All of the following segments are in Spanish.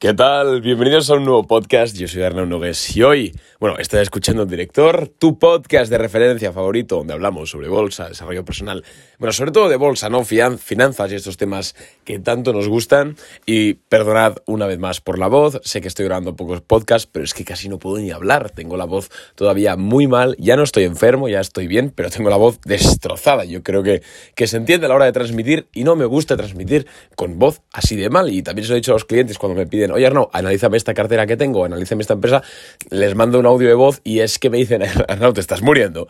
¿Qué tal? Bienvenidos a un nuevo podcast. Yo soy Arnaud Nogues y hoy, bueno, estás escuchando el Director, tu podcast de referencia favorito donde hablamos sobre bolsa, desarrollo personal, bueno, sobre todo de bolsa, ¿no? Finanzas y estos temas que tanto nos gustan. Y perdonad una vez más por la voz, sé que estoy grabando pocos podcasts, pero es que casi no puedo ni hablar. Tengo la voz todavía muy mal, ya no estoy enfermo, ya estoy bien, pero tengo la voz destrozada. Yo creo que, que se entiende a la hora de transmitir y no me gusta transmitir con voz así de mal. Y también se lo he dicho a los clientes cuando me piden oye Arnau, analízame esta cartera que tengo, analízame esta empresa, les mando un audio de voz y es que me dicen, Arnau, te estás muriendo.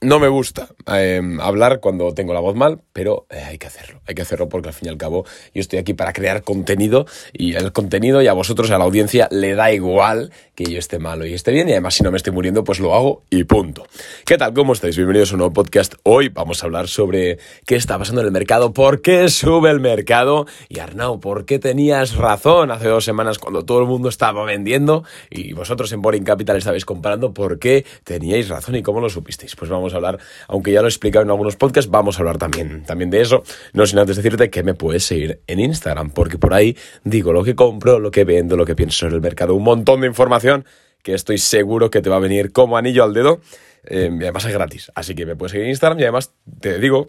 No me gusta em, hablar cuando tengo la voz mal, pero eh, hay que hacerlo. Hay que hacerlo porque al fin y al cabo yo estoy aquí para crear contenido y el contenido y a vosotros, a la audiencia, le da igual que yo esté malo y esté bien y además si no me estoy muriendo pues lo hago y punto. ¿Qué tal? ¿Cómo estáis? Bienvenidos a un nuevo podcast. Hoy vamos a hablar sobre qué está pasando en el mercado, por qué sube el mercado y Arnau, ¿por qué tenías razón hace dos semanas cuando todo el mundo estaba vendiendo y vosotros en Boring Capital estabais comparando por qué teníais razón y cómo lo supisteis? Pues vamos hablar, aunque ya lo he explicado en algunos podcasts, vamos a hablar también, también de eso. No sin antes decirte que me puedes seguir en Instagram, porque por ahí digo lo que compro, lo que vendo, lo que pienso sobre el mercado, un montón de información que estoy seguro que te va a venir como anillo al dedo. Eh, además es gratis. Así que me puedes seguir en Instagram y además te digo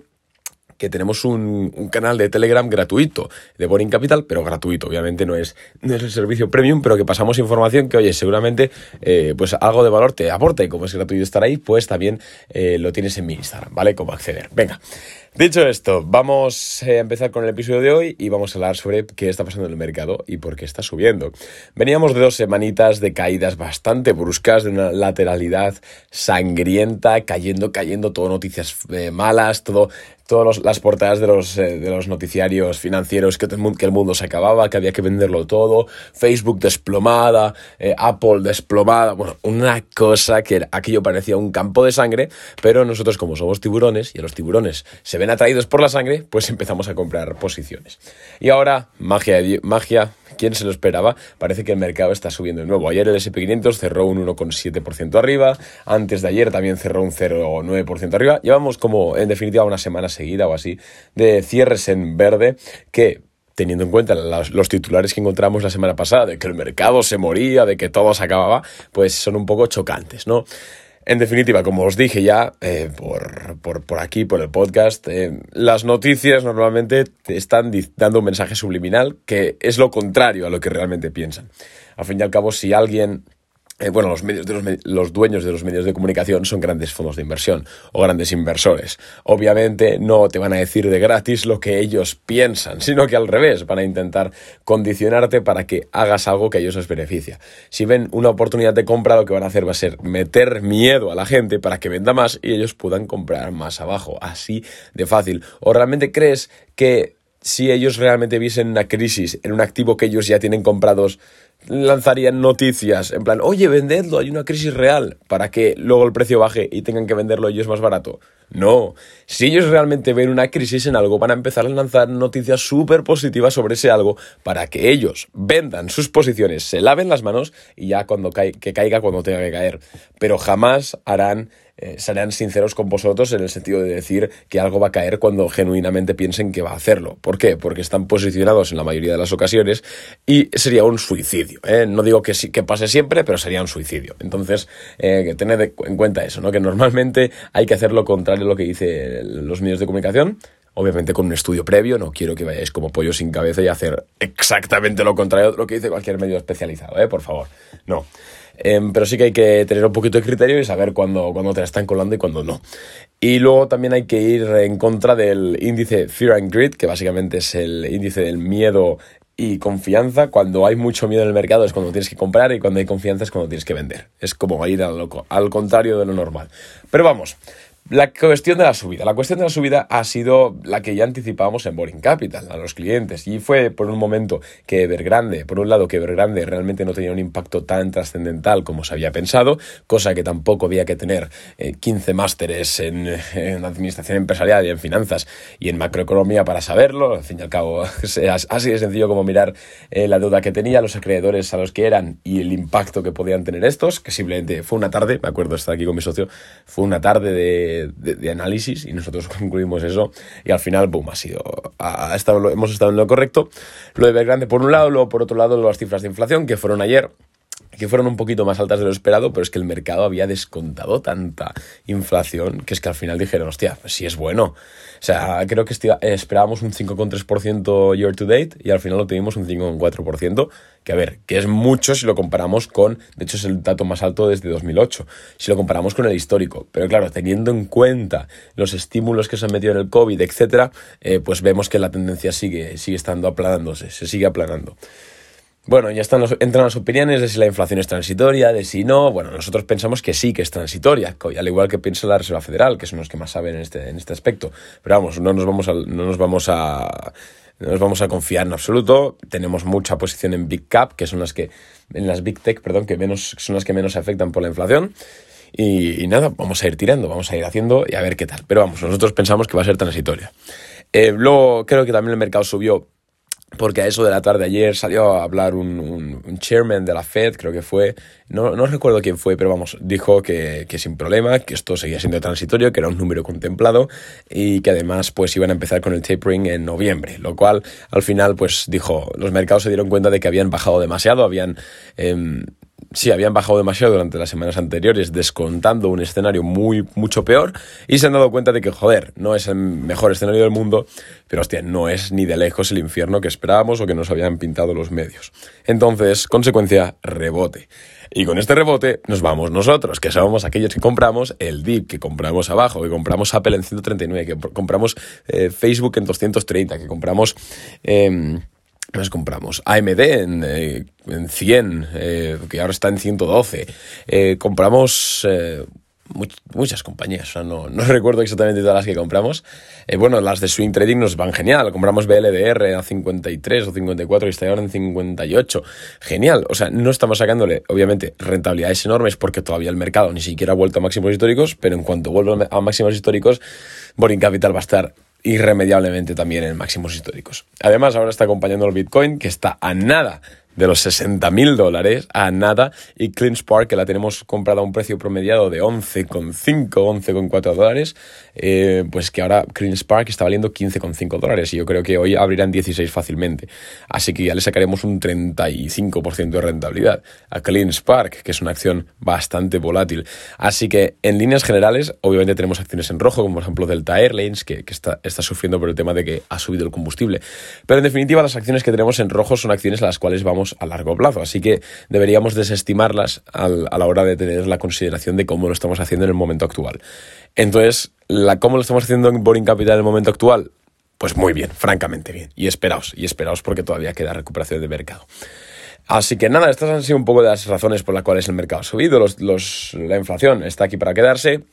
que tenemos un, canal de Telegram gratuito de Boring Capital, pero gratuito, obviamente no es, no es el servicio premium, pero que pasamos información que, oye, seguramente eh, pues algo de valor te aporta y como es gratuito estar ahí, pues también eh, lo tienes en mi Instagram, ¿vale? Cómo acceder. Venga. Dicho esto, vamos a empezar con el episodio de hoy y vamos a hablar sobre qué está pasando en el mercado y por qué está subiendo. Veníamos de dos semanitas de caídas bastante bruscas, de una lateralidad sangrienta, cayendo, cayendo, todo noticias eh, malas, todo todas las portadas de los, eh, de los noticiarios financieros que, que, el mundo se acababa, que había que venderlo todo, Facebook desplomada, eh, Apple desplomada, bueno, una cosa que aquello parecía un campo de sangre, pero nosotros como somos tiburones y los tiburones se ven atraídos por la sangre, pues empezamos a comprar posiciones. Y ahora, magia, magia ¿Quién se lo esperaba? Parece que el mercado está subiendo de nuevo. Ayer el SP500 cerró un 1,7% arriba, antes de ayer también cerró un 0,9% arriba. Llevamos como, en definitiva, una semana seguida o así de cierres en verde que teniendo en cuenta los, titulares que encontramos la semana pasada, de que el mercado se moría, de que todo se acababa, pues son un poco chocantes, ¿no? En definitiva, como os dije ya eh, por, por, aquí, por el podcast, eh, las noticias normalmente te están dando un mensaje subliminal que es lo contrario a lo que realmente piensan. Al fin y al cabo, si alguien eh, bueno, los, medios de los, los, dueños de los medios de comunicación son grandes fondos de inversión o grandes inversores. Obviamente no te van a decir de gratis lo que ellos piensan, sino que al revés, van a intentar condicionarte para que hagas algo que a ellos les beneficia. Si ven una oportunidad de compra, lo que van a hacer va a ser meter miedo a la gente para que venda más y ellos puedan comprar más abajo. Así de fácil. ¿O realmente crees que si ellos realmente viesen una crisis en un activo que ellos ya tienen comprados, lanzarían noticias en plan, oye, vendedlo, hay una crisis real, para que luego el precio baje y tengan que venderlo ellos más barato. No, si ellos realmente ven una crisis en algo, van a empezar a lanzar noticias súper positivas sobre ese algo para que ellos vendan sus posiciones, se laven las manos y ya cuando que caiga cuando tenga que caer. Pero jamás harán eh, serán sinceros con vosotros en el sentido de decir que algo va a caer cuando genuinamente piensen que va a hacerlo. ¿Por qué? Porque están posicionados en la mayoría de las ocasiones y sería un suicidio. ¿eh? No digo que, que pase siempre, pero sería un suicidio. Entonces, eh, tened en cuenta eso, ¿no? que normalmente hay que hacer lo contrario a lo que dicen los medios de comunicación obviamente con un estudio previo, no quiero que vayáis como pollo sin cabeza y hacer exactamente lo contrario de lo que dice cualquier medio especializado, ¿eh? por favor. No. Em, pero sí que hay que tener un poquito de criterio y saber cuándo, te la están colando y cuándo no. Y luego también hay que ir en contra del índice Fear and Greed, que básicamente es el índice del miedo y confianza. Cuando hay mucho miedo en el mercado es cuando tienes que comprar y cuando hay confianza es cuando tienes que vender. Es como ir al, al contrario de lo normal. Pero vamos, la cuestión de la subida. La cuestión de la subida ha sido la que ya anticipábamos en Boring Capital a los clientes y fue por un momento que Evergrande, por un lado que Evergrande realmente no tenía un impacto tan trascendental como se había pensado, cosa que tampoco había que tener 15 eh, másteres en, administración empresarial y en finanzas y en macroeconomía para saberlo. Al fin y al cabo, así de sencillo como mirar eh, la deuda que tenía, los acreedores a los que eran y el impacto que podían tener estos, que simplemente fue una tarde, me acuerdo estar aquí con mi socio, fue una tarde de análisis y nosotros concluimos eso y al final, boom, ha sido, hemos estado en lo correcto. Lo de Evergrande por un lado, luego por otro lado las cifras de inflación que fueron ayer que fueron un poquito más altas de lo esperado, pero es que el mercado había descontado tanta inflación que es que al final dijeron, hostia, pues sí es bueno. O sea, creo que esperábamos un 5,3% year to date y al final lo tuvimos un 5,4%, que a ver, que es mucho si lo comparamos con, de hecho es el dato más alto desde 2008, si lo comparamos con el histórico. Pero claro, teniendo en cuenta los estímulos que se han metido en el COVID, etcétera, eh, pues vemos que la tendencia sigue, sigue estando aplanándose, se sigue aplanando. Bueno, ya están entran las opiniones de si la inflación es transitoria, de si no. Bueno, nosotros pensamos que sí, que es transitoria, al igual que piensa la Reserva Federal, que son los que más saben en este, en este aspecto. Pero vamos, no nos vamos a, no nos vamos a, no nos vamos a confiar en absoluto. Tenemos mucha posición en Big Cap, que son las que, en las Big Tech, perdón, que menos, son las que menos se afectan por la inflación. Y, nada, vamos a ir tirando, vamos a ir haciendo y a ver qué tal. Pero vamos, nosotros pensamos que va a ser transitoria. Eh, luego creo que también el mercado subió porque a eso de la tarde ayer salió a hablar un, chairman de la Fed, creo que fue, no, no recuerdo quién fue, pero vamos, dijo que, que, sin problema, que esto seguía siendo transitorio, que era un número contemplado y que además pues iban a empezar con el tapering en noviembre, lo cual al final pues dijo, los mercados se dieron cuenta de que habían bajado demasiado, habían... Eh, sí, habían bajado demasiado durante las semanas anteriores, descontando un escenario muy, mucho peor, y se han dado cuenta de que, joder, no es el mejor escenario del mundo, pero hostia, no es ni de lejos el infierno que esperábamos o que nos habían pintado los medios. Entonces, consecuencia, rebote. Y con este rebote nos vamos nosotros, que somos aquellos que compramos el DIP, que compramos abajo, que compramos Apple en 139, que compramos eh, Facebook en 230, que compramos... Eh, nos compramos AMD en, eh, en 100, eh, que ahora está en 112. Eh, compramos muchas compañías, o sea, no, no, recuerdo exactamente todas las que compramos. bueno, las de Swing Trading nos van genial. Compramos BLDR a 53 o 54 y está ahora en 58. Genial. O sea, no estamos sacándole, obviamente, rentabilidades enormes porque todavía el mercado ni siquiera ha vuelto a máximos históricos, pero en cuanto vuelva a máximos históricos, Boring Capital va a estar irremediablemente también en máximos históricos. Además, ahora está acompañando el Bitcoin, que está a nada de los 60 mil dólares a nada y Clean Spark que la tenemos comprada a un precio promediado de 11,5, 11,4 dólares, eh, pues que ahora Clean Spark está valiendo 15,5 dólares y yo creo que hoy abrirán 16 fácilmente. Así que ya le sacaremos un 35% de rentabilidad a Clean Spark, que es una acción bastante volátil. Así que en líneas generales, obviamente tenemos acciones en rojo, como por ejemplo Delta Airlines, que, está, está sufriendo por el tema de que ha subido el combustible. Pero en definitiva, las acciones que tenemos en rojo son acciones a las cuales vamos a largo plazo. Así que deberíamos desestimarlas a la hora de tener la consideración de cómo lo estamos haciendo en el momento actual. Entonces, ¿cómo lo estamos haciendo en Boring Capital en el momento actual? Pues muy bien, francamente bien. Y esperaos, y esperaos porque todavía queda recuperación de mercado. Así que nada, estas han sido un poco de las razones por las cuales el mercado ha subido. la inflación está aquí para quedarse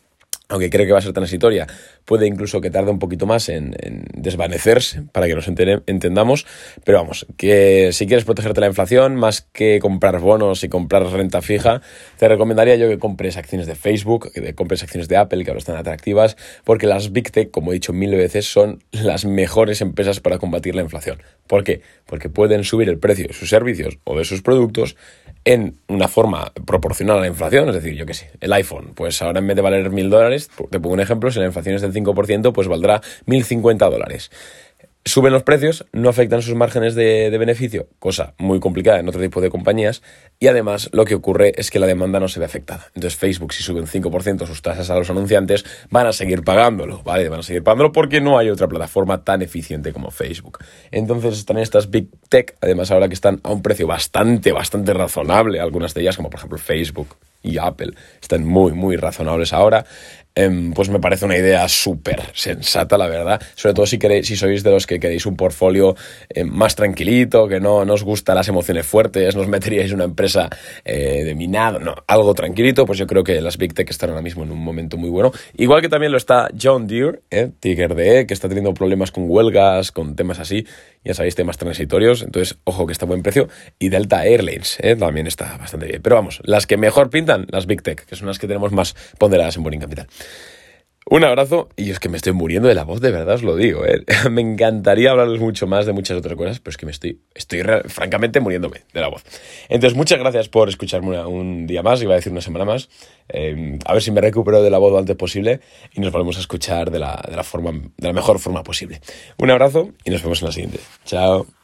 aunque creo que va a ser transitoria, puede incluso que tarde un poquito más en, desvanecerse para que nos entendamos. Pero vamos, que si quieres protegerte la inflación, más que comprar bonos y comprar renta fija, te recomendaría yo que compres acciones de Facebook, que compres acciones de Apple, que ahora están atractivas, porque las Big Tech, como he dicho mil veces, son las mejores empresas para combatir la inflación. ¿Por qué? Porque pueden subir el precio de sus servicios o de sus productos en una forma proporcional a la inflación, es decir, yo qué sé, el iPhone, pues ahora en vez de valer mil dólares, te pongo un ejemplo, si la inflación es del 5%, pues valdrá mil cincuenta dólares suben los precios, no afectan sus márgenes de, beneficio, cosa muy complicada en otro tipo de compañías, y además lo que ocurre es que la demanda no se ve afectada. Entonces Facebook, si suben 5% sus tasas a los anunciantes, van a seguir pagándolo, ¿vale? Van a seguir pagándolo porque no hay otra plataforma tan eficiente como Facebook. Entonces están estas Big Tech, además ahora que están a un precio bastante, bastante razonable, algunas de ellas, como por ejemplo Facebook y Apple, están muy, muy razonables ahora. Em, pues me parece una idea súper sensata, la verdad. Sobre todo si, queréis, si sois de los que queréis un portfolio em, más tranquilito, que no, os gustan las emociones fuertes, nos meteríais en una empresa eh, de minado, no, algo tranquilito, pues yo creo que las Big Tech están ahora mismo en un momento muy bueno. Igual que también lo está John Deere, eh, Tiger de que está teniendo problemas con huelgas, con temas así, ya sabéis, temas transitorios, entonces ojo que está a buen precio. Y Delta Airlines eh, también está bastante bien. Pero vamos, las que mejor pintan, las Big Tech, que son las que tenemos más ponderadas en Boring Capital. Un abrazo y es que me estoy muriendo de la voz, de verdad os lo digo. ¿eh? Me encantaría hablarles mucho más de muchas otras cosas, pero es que me estoy, estoy francamente muriéndome de la voz. Entonces, muchas gracias por escucharme un día más, iba a decir una semana más. Eh, a ver si me recupero de la voz lo antes posible y nos volvemos a escuchar de la, de la, forma, de la mejor forma posible. Un abrazo y nos vemos en la siguiente. Chao.